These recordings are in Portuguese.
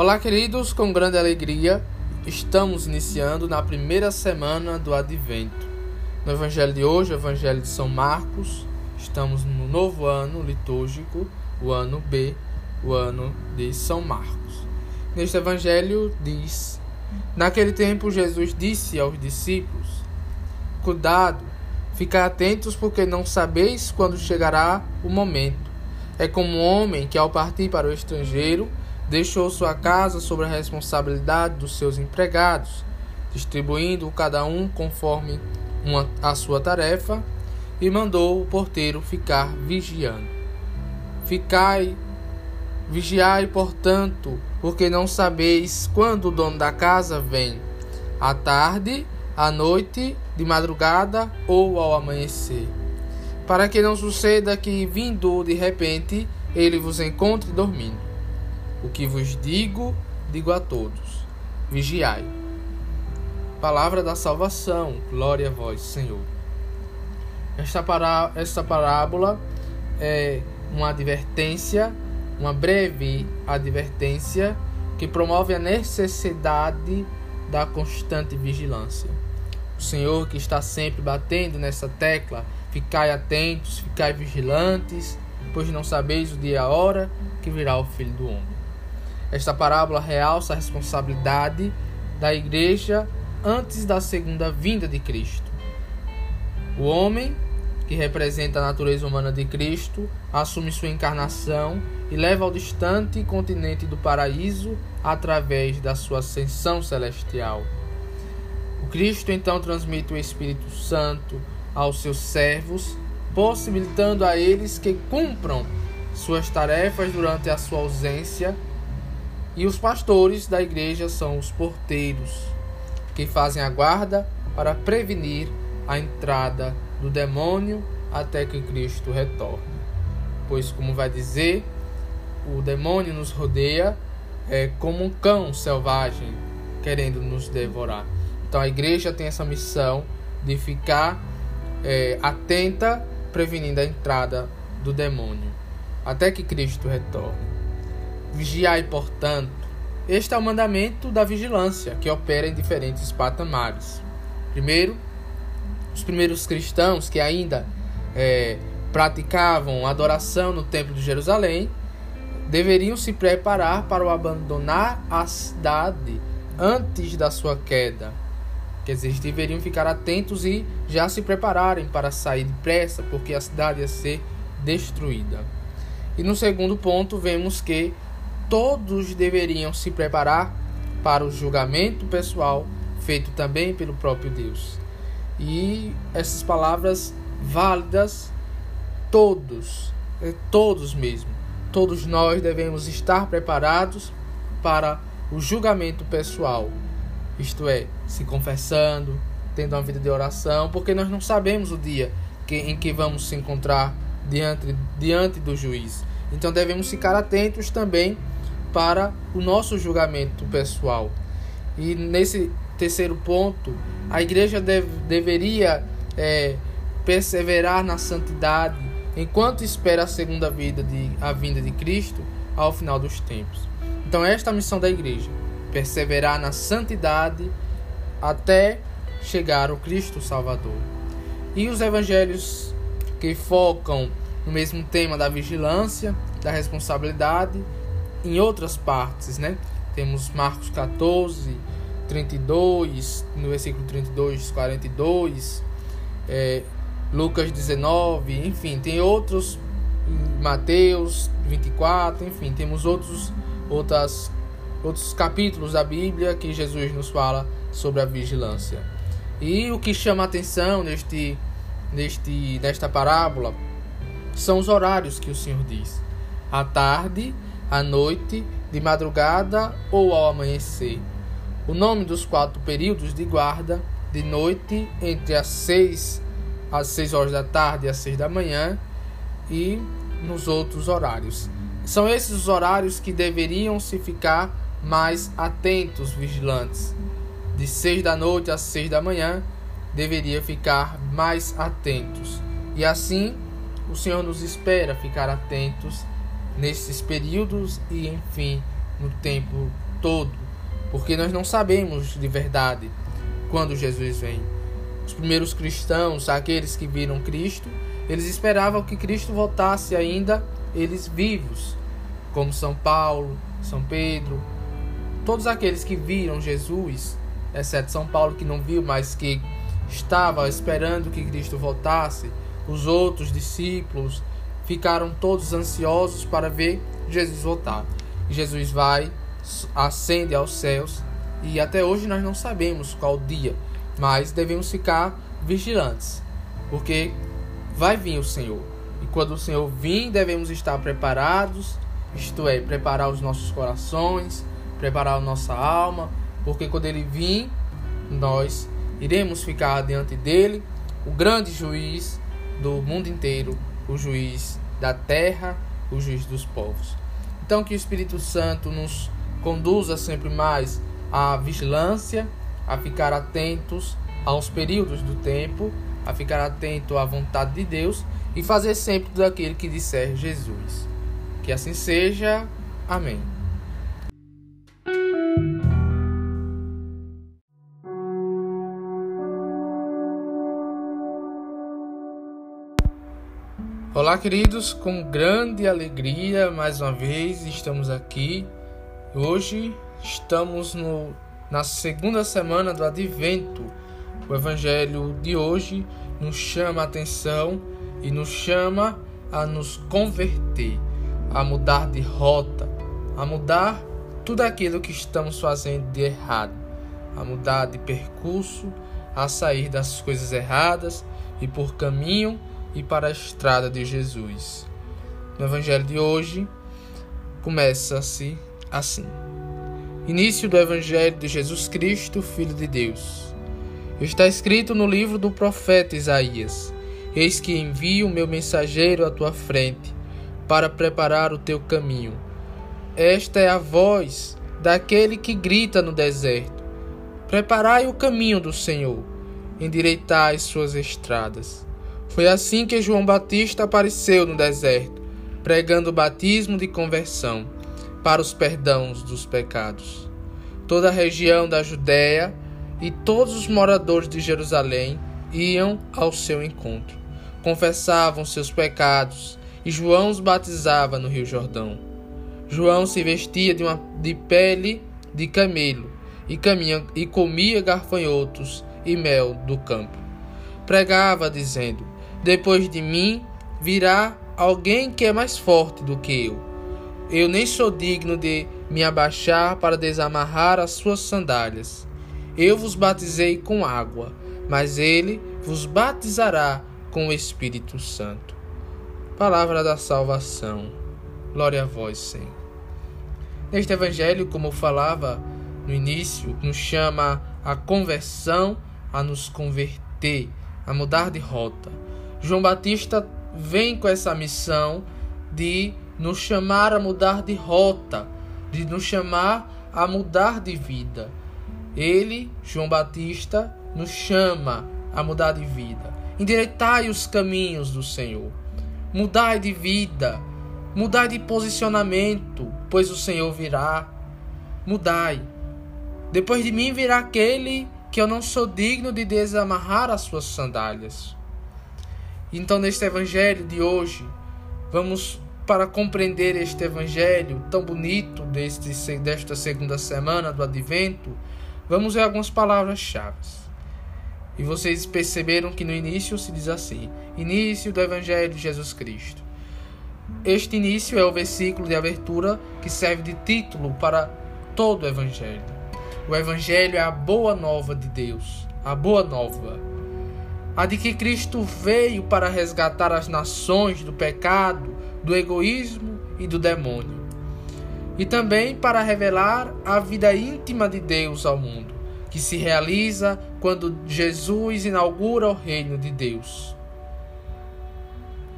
Olá, queridos, com grande alegria, estamos iniciando na primeira semana do Advento. No Evangelho de hoje, o Evangelho de São Marcos, estamos no novo ano litúrgico, o ano B, o ano de São Marcos. Neste Evangelho diz: Naquele tempo, Jesus disse aos discípulos: Cuidado, ficar atentos, porque não sabeis quando chegará o momento. É como um homem que, ao partir para o estrangeiro, deixou sua casa sob a responsabilidade dos seus empregados, distribuindo cada um conforme uma, a sua tarefa, e mandou o porteiro ficar vigiando. Ficai, vigiai, portanto, porque não sabeis quando o dono da casa vem, à tarde, à noite, de madrugada ou ao amanhecer, para que não suceda que, vindo de repente, ele vos encontre dormindo. O que vos digo, digo a todos: vigiai. Palavra da salvação, glória a vós, Senhor. Esta, pará esta parábola é uma advertência, uma breve advertência que promove a necessidade da constante vigilância. O Senhor que está sempre batendo nessa tecla, ficai atentos, ficai vigilantes, pois não sabeis o dia e a hora que virá o Filho do Homem. Esta parábola realça a responsabilidade da igreja antes da segunda vinda de Cristo. O homem, que representa a natureza humana de Cristo, assume sua encarnação e leva ao distante continente do paraíso através da sua ascensão celestial. O Cristo então transmite o Espírito Santo aos seus servos, possibilitando a eles que cumpram suas tarefas durante a sua ausência e os pastores da igreja são os porteiros, que fazem a guarda para prevenir a entrada do demônio até que Cristo retorne. Pois, como vai dizer, o demônio nos rodeia é, como um cão selvagem querendo nos devorar. Então, a igreja tem essa missão de ficar é, atenta, prevenindo a entrada do demônio até que Cristo retorne. Vigiai, portanto. Este é o mandamento da vigilância, que opera em diferentes patamares. Primeiro, os primeiros cristãos que ainda é, praticavam adoração no Templo de Jerusalém deveriam se preparar para o abandonar a cidade antes da sua queda. Quer dizer, eles deveriam ficar atentos e já se prepararem para sair depressa, porque a cidade ia ser destruída. E no segundo ponto, vemos que todos deveriam se preparar para o julgamento pessoal feito também pelo próprio Deus. E essas palavras válidas, todos, é, todos mesmo, todos nós devemos estar preparados para o julgamento pessoal, isto é, se confessando, tendo uma vida de oração, porque nós não sabemos o dia em que vamos se encontrar diante, diante do juiz. Então devemos ficar atentos também para o nosso julgamento pessoal. E nesse terceiro ponto, a igreja deve, deveria é, perseverar na santidade enquanto espera a segunda vida de a vinda de Cristo ao final dos tempos. Então esta é a missão da igreja, perseverar na santidade até chegar ao Cristo Salvador. E os evangelhos que focam no mesmo tema da vigilância, da responsabilidade, em outras partes, né? Temos Marcos 14, 32, no versículo 32, 42, é, Lucas 19, enfim, tem outros, Mateus 24, enfim, temos outros, outras, outros capítulos da Bíblia que Jesus nos fala sobre a vigilância. E o que chama atenção neste, neste, nesta parábola são os horários que o Senhor diz. À tarde à noite, de madrugada ou ao amanhecer. O nome dos quatro períodos de guarda, de noite, entre as seis às seis horas da tarde e às seis da manhã, e nos outros horários. São esses os horários que deveriam se ficar mais atentos, vigilantes. De seis da noite às seis da manhã, deveria ficar mais atentos. E assim, o Senhor nos espera ficar atentos nesses períodos e, enfim, no tempo todo, porque nós não sabemos de verdade quando Jesus vem. Os primeiros cristãos, aqueles que viram Cristo, eles esperavam que Cristo voltasse ainda eles vivos, como São Paulo, São Pedro, todos aqueles que viram Jesus, exceto São Paulo que não viu, mas que estava esperando que Cristo voltasse, os outros discípulos ficaram todos ansiosos para ver Jesus voltar. Jesus vai, ascende aos céus e até hoje nós não sabemos qual dia, mas devemos ficar vigilantes, porque vai vir o Senhor. E quando o Senhor vir, devemos estar preparados, isto é, preparar os nossos corações, preparar a nossa alma, porque quando ele vir, nós iremos ficar diante dele, o grande juiz do mundo inteiro, o juiz da terra, o juiz dos povos. Então que o Espírito Santo nos conduza sempre mais à vigilância, a ficar atentos aos períodos do tempo, a ficar atento à vontade de Deus e fazer sempre tudo aquilo que disser Jesus. Que assim seja. Amém. Olá, queridos, com grande alegria, mais uma vez estamos aqui. Hoje estamos no, na segunda semana do Advento. O Evangelho de hoje nos chama a atenção e nos chama a nos converter, a mudar de rota, a mudar tudo aquilo que estamos fazendo de errado, a mudar de percurso, a sair das coisas erradas e por caminho e para a estrada de Jesus. No Evangelho de hoje, começa-se assim: Início do Evangelho de Jesus Cristo, Filho de Deus. Está escrito no livro do profeta Isaías: Eis que envio o meu mensageiro à tua frente, para preparar o teu caminho. Esta é a voz daquele que grita no deserto: Preparai o caminho do Senhor, endireitai suas estradas. Foi assim que João Batista apareceu no deserto, pregando o batismo de conversão para os perdãos dos pecados. Toda a região da Judéia e todos os moradores de Jerusalém iam ao seu encontro, confessavam seus pecados e João os batizava no Rio Jordão. João se vestia de, uma, de pele de camelo e, caminha, e comia garfanhotos e mel do campo. Pregava, dizendo: depois de mim virá alguém que é mais forte do que eu. Eu nem sou digno de me abaixar para desamarrar as suas sandálias. Eu vos batizei com água, mas ele vos batizará com o Espírito Santo. Palavra da salvação. Glória a vós, Senhor. Neste evangelho, como falava no início, nos chama a conversão, a nos converter, a mudar de rota João Batista vem com essa missão de nos chamar a mudar de rota, de nos chamar a mudar de vida. Ele, João Batista, nos chama a mudar de vida. Endireitai os caminhos do Senhor. Mudai de vida, mudai de posicionamento, pois o Senhor virá. Mudai. Depois de mim virá aquele que eu não sou digno de desamarrar as suas sandálias. Então, neste evangelho de hoje, vamos para compreender este evangelho tão bonito deste, desta segunda semana do advento, vamos ver algumas palavras-chave. E vocês perceberam que no início se diz assim: início do evangelho de Jesus Cristo. Este início é o versículo de abertura que serve de título para todo o evangelho. O evangelho é a boa nova de Deus, a boa nova a de que Cristo veio para resgatar as nações do pecado, do egoísmo e do demônio, e também para revelar a vida íntima de Deus ao mundo, que se realiza quando Jesus inaugura o reino de Deus.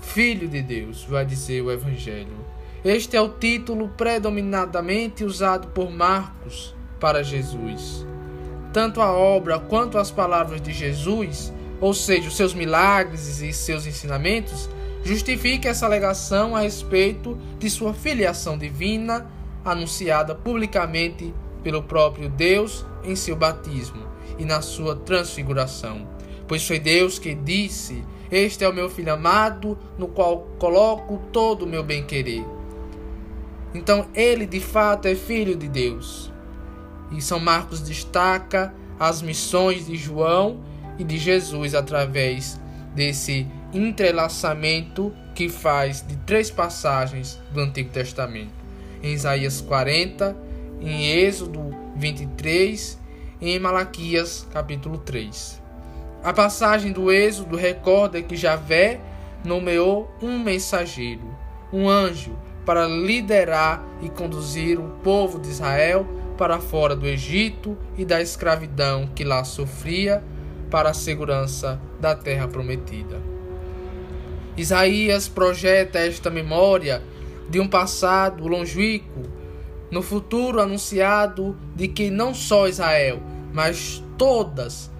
Filho de Deus, vai dizer o Evangelho. Este é o título predominadamente usado por Marcos para Jesus. Tanto a obra quanto as palavras de Jesus ou seja, os seus milagres e seus ensinamentos, justifica essa alegação a respeito de sua filiação divina anunciada publicamente pelo próprio Deus em seu batismo e na sua transfiguração. Pois foi Deus que disse: Este é o meu filho amado, no qual coloco todo o meu bem-querer. Então, ele de fato é filho de Deus. E São Marcos destaca as missões de João e de Jesus através desse entrelaçamento que faz de três passagens do Antigo Testamento. Em Isaías 40, em Êxodo 23 e em Malaquias capítulo 3. A passagem do Êxodo recorda que Javé nomeou um mensageiro, um anjo, para liderar e conduzir o povo de Israel para fora do Egito e da escravidão que lá sofria para a segurança da terra prometida. Isaías projeta esta memória de um passado longínquo, no futuro anunciado de que não só Israel, mas todas,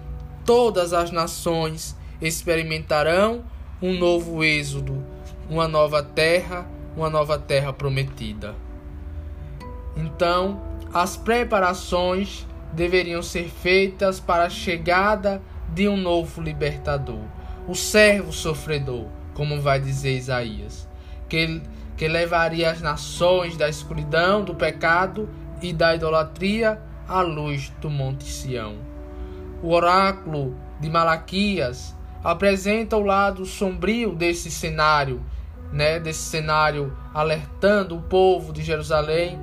todas as nações experimentarão um novo êxodo, uma nova terra, uma nova terra prometida. Então, as preparações deveriam ser feitas para a chegada de um novo libertador, o servo sofredor, como vai dizer Isaías, que, que levaria as nações da escuridão, do pecado e da idolatria à luz do Monte Sião. O oráculo de Malaquias apresenta o lado sombrio desse cenário, né, desse cenário alertando o povo de Jerusalém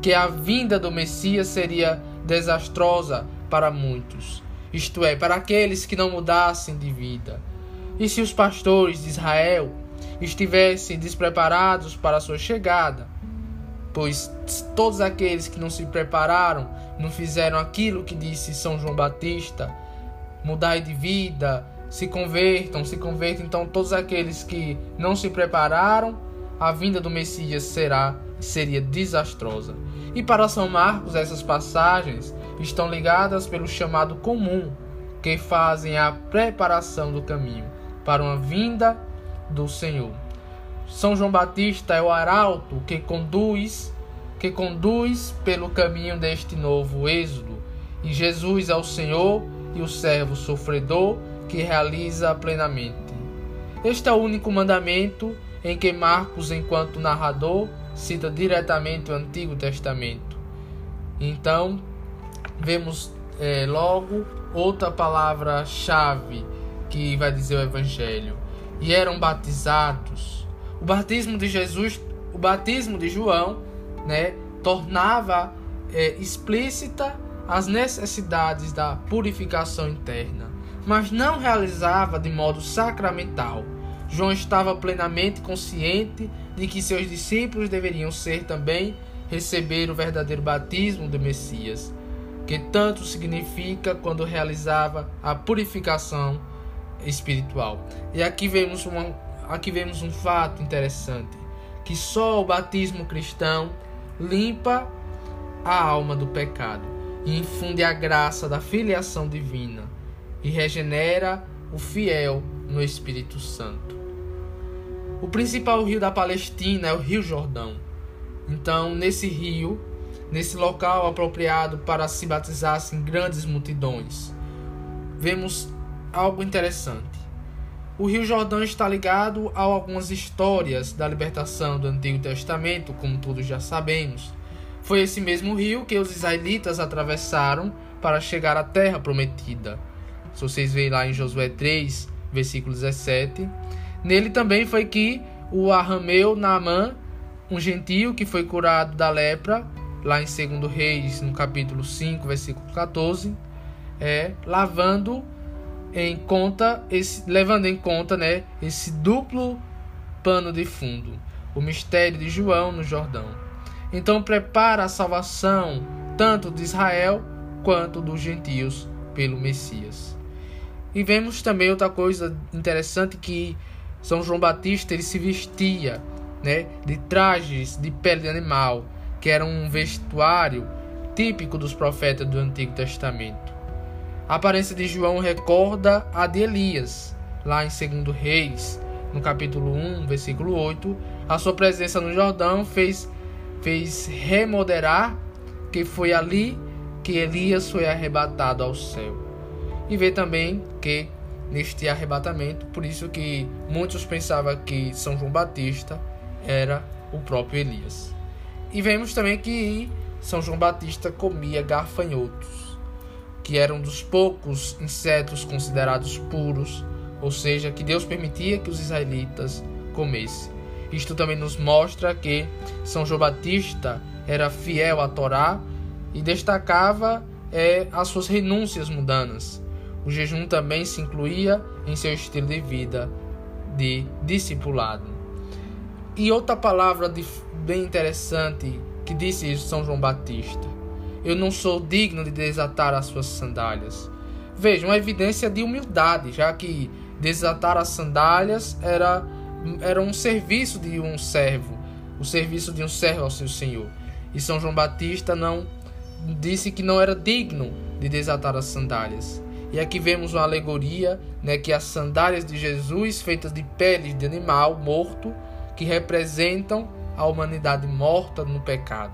que a vinda do Messias seria desastrosa para muitos isto é, para aqueles que não mudassem de vida. E se os pastores de Israel estivessem despreparados para a sua chegada, pois todos aqueles que não se prepararam, não fizeram aquilo que disse São João Batista, mudai de vida, se convertam, se convertam, então todos aqueles que não se prepararam, a vinda do Messias será seria desastrosa. E para São Marcos essas passagens estão ligadas pelo chamado comum, que fazem a preparação do caminho para uma vinda do Senhor. São João Batista é o arauto que conduz, que conduz pelo caminho deste novo êxodo, e Jesus é o Senhor e o servo sofredor que realiza plenamente. Este é o único mandamento em que Marcos, enquanto narrador, cita diretamente o Antigo Testamento. Então, vemos é, logo outra palavra-chave que vai dizer o Evangelho. E eram batizados. O batismo de Jesus, o batismo de João, né, tornava é, explícita as necessidades da purificação interna, mas não realizava de modo sacramental. João estava plenamente consciente de que seus discípulos deveriam ser também receber o verdadeiro batismo do Messias que tanto significa quando realizava a purificação espiritual. E aqui vemos, uma, aqui vemos um fato interessante, que só o batismo cristão limpa a alma do pecado e infunde a graça da filiação divina e regenera o fiel no Espírito Santo. O principal rio da Palestina é o Rio Jordão. Então, nesse rio, nesse local apropriado para se batizassem grandes multidões. Vemos algo interessante. O Rio Jordão está ligado a algumas histórias da libertação do Antigo Testamento, como todos já sabemos. Foi esse mesmo rio que os israelitas atravessaram para chegar à terra prometida. Se vocês veem lá em Josué 3, versículo 17, nele também foi que o arrameu Naamã, um gentio que foi curado da lepra, lá em 2 Reis, no capítulo 5, versículo 14, é lavando em conta esse, levando em conta, né, esse duplo pano de fundo, o mistério de João no Jordão. Então prepara a salvação tanto de Israel quanto dos gentios pelo Messias. E vemos também outra coisa interessante que São João Batista ele se vestia, né, de trajes de pele de animal que era um vestuário típico dos profetas do Antigo Testamento. A aparência de João recorda a de Elias, lá em 2 Reis, no capítulo 1, versículo 8. A sua presença no Jordão fez, fez remodelar que foi ali que Elias foi arrebatado ao céu. E vê também que neste arrebatamento, por isso que muitos pensavam que São João Batista era o próprio Elias. E vemos também que São João Batista comia garfanhotos, que eram dos poucos insetos considerados puros, ou seja, que Deus permitia que os israelitas comessem. Isto também nos mostra que São João Batista era fiel à Torá e destacava é, as suas renúncias mundanas. O jejum também se incluía em seu estilo de vida de discipulado. E outra palavra de, bem interessante que disse São João Batista: Eu não sou digno de desatar as suas sandálias. Veja, uma evidência de humildade, já que desatar as sandálias era, era um serviço de um servo, o serviço de um servo ao seu senhor. E São João Batista não disse que não era digno de desatar as sandálias. E aqui vemos uma alegoria, né, que as sandálias de Jesus feitas de peles de animal morto, que representam a humanidade morta no pecado.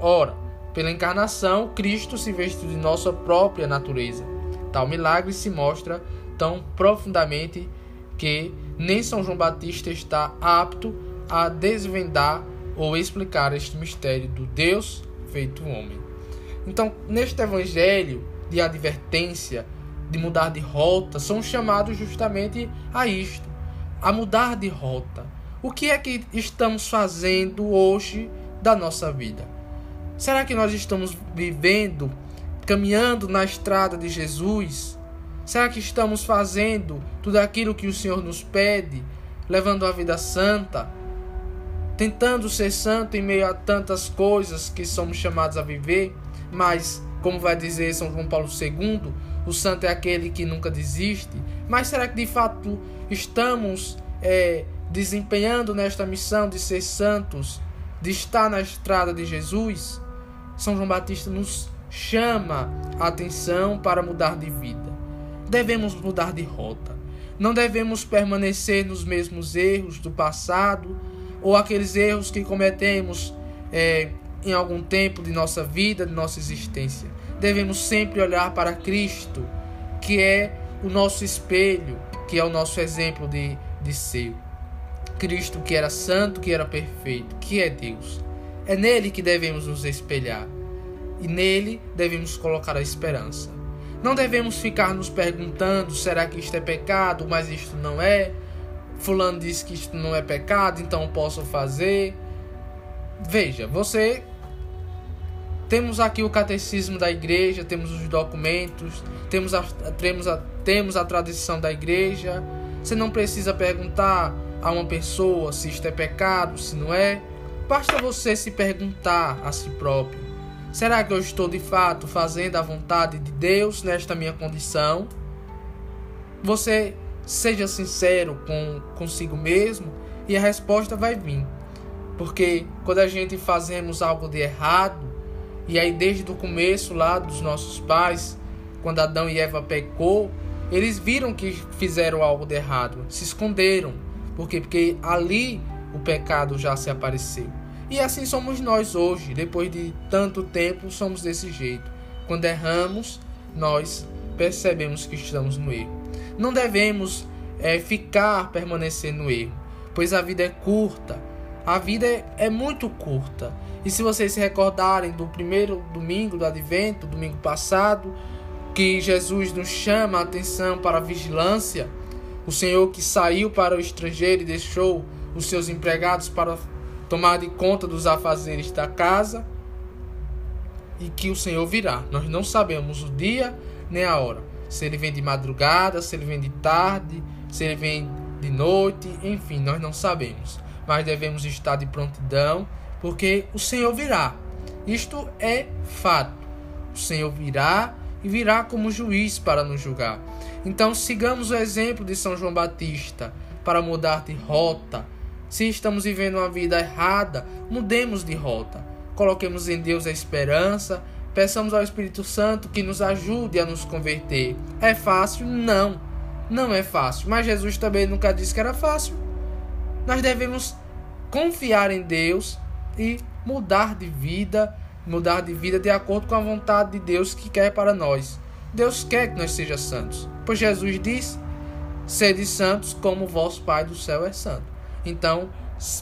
Ora, pela encarnação, Cristo se vestiu de nossa própria natureza. Tal milagre se mostra tão profundamente que nem São João Batista está apto a desvendar ou explicar este mistério do Deus feito homem. Então, neste evangelho de advertência, de mudar de rota, são chamados justamente a isto, a mudar de rota. O que é que estamos fazendo hoje da nossa vida? Será que nós estamos vivendo, caminhando na estrada de Jesus? Será que estamos fazendo tudo aquilo que o Senhor nos pede, levando a vida santa, tentando ser santo em meio a tantas coisas que somos chamados a viver? Mas, como vai dizer São João Paulo II, o santo é aquele que nunca desiste. Mas será que de fato estamos é, desempenhando nesta missão de ser santos, de estar na estrada de Jesus? São João Batista nos chama a atenção para mudar de vida. Devemos mudar de rota. Não devemos permanecer nos mesmos erros do passado ou aqueles erros que cometemos é, em algum tempo de nossa vida, de nossa existência. Devemos sempre olhar para Cristo, que é o nosso espelho, que é o nosso exemplo de, de ser. Cristo que era santo, que era perfeito, que é Deus. É nele que devemos nos espelhar e nele devemos colocar a esperança. Não devemos ficar nos perguntando: será que isto é pecado, mas isto não é? Fulano disse que isto não é pecado, então posso fazer. Veja, você temos aqui o catecismo da igreja, temos os documentos, temos a, temos a, temos a tradição da igreja. Você não precisa perguntar a uma pessoa se isto é pecado, se não é. Basta você se perguntar a si próprio: será que eu estou de fato fazendo a vontade de Deus nesta minha condição? Você seja sincero com consigo mesmo e a resposta vai vir. Porque quando a gente fazemos algo de errado, e aí desde o começo lá dos nossos pais, quando Adão e Eva pecou, eles viram que fizeram algo de errado, se esconderam. Por quê? Porque ali o pecado já se apareceu. E assim somos nós hoje, depois de tanto tempo, somos desse jeito. Quando erramos, nós percebemos que estamos no erro. Não devemos é, ficar, permanecer no erro, pois a vida é curta a vida é, é muito curta. E se vocês se recordarem do primeiro domingo do advento, domingo passado, que Jesus nos chama a atenção para a vigilância, o Senhor que saiu para o estrangeiro e deixou os seus empregados para tomar de conta dos afazeres da casa, e que o Senhor virá. Nós não sabemos o dia nem a hora. Se ele vem de madrugada, se ele vem de tarde, se ele vem de noite, enfim, nós não sabemos mas devemos estar de prontidão, porque o Senhor virá. Isto é fato. O Senhor virá e virá como juiz para nos julgar. Então sigamos o exemplo de São João Batista para mudar de rota. Se estamos vivendo uma vida errada, mudemos de rota. Coloquemos em Deus a esperança, peçamos ao Espírito Santo que nos ajude a nos converter. É fácil? Não, não é fácil. Mas Jesus também nunca disse que era fácil nós devemos confiar em Deus e mudar de vida mudar de vida de acordo com a vontade de Deus que quer para nós. Deus quer que nós sejamos santos, pois Jesus diz: Sede santos como vosso Pai do céu é santo. Então,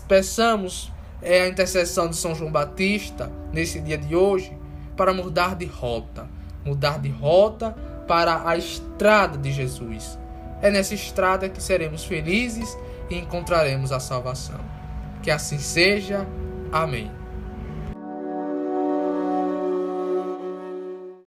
peçamos é, a intercessão de São João Batista nesse dia de hoje para mudar de rota, mudar de rota para a estrada de Jesus. É nessa estrada que seremos felizes e encontraremos a salvação. Que assim seja. Amém.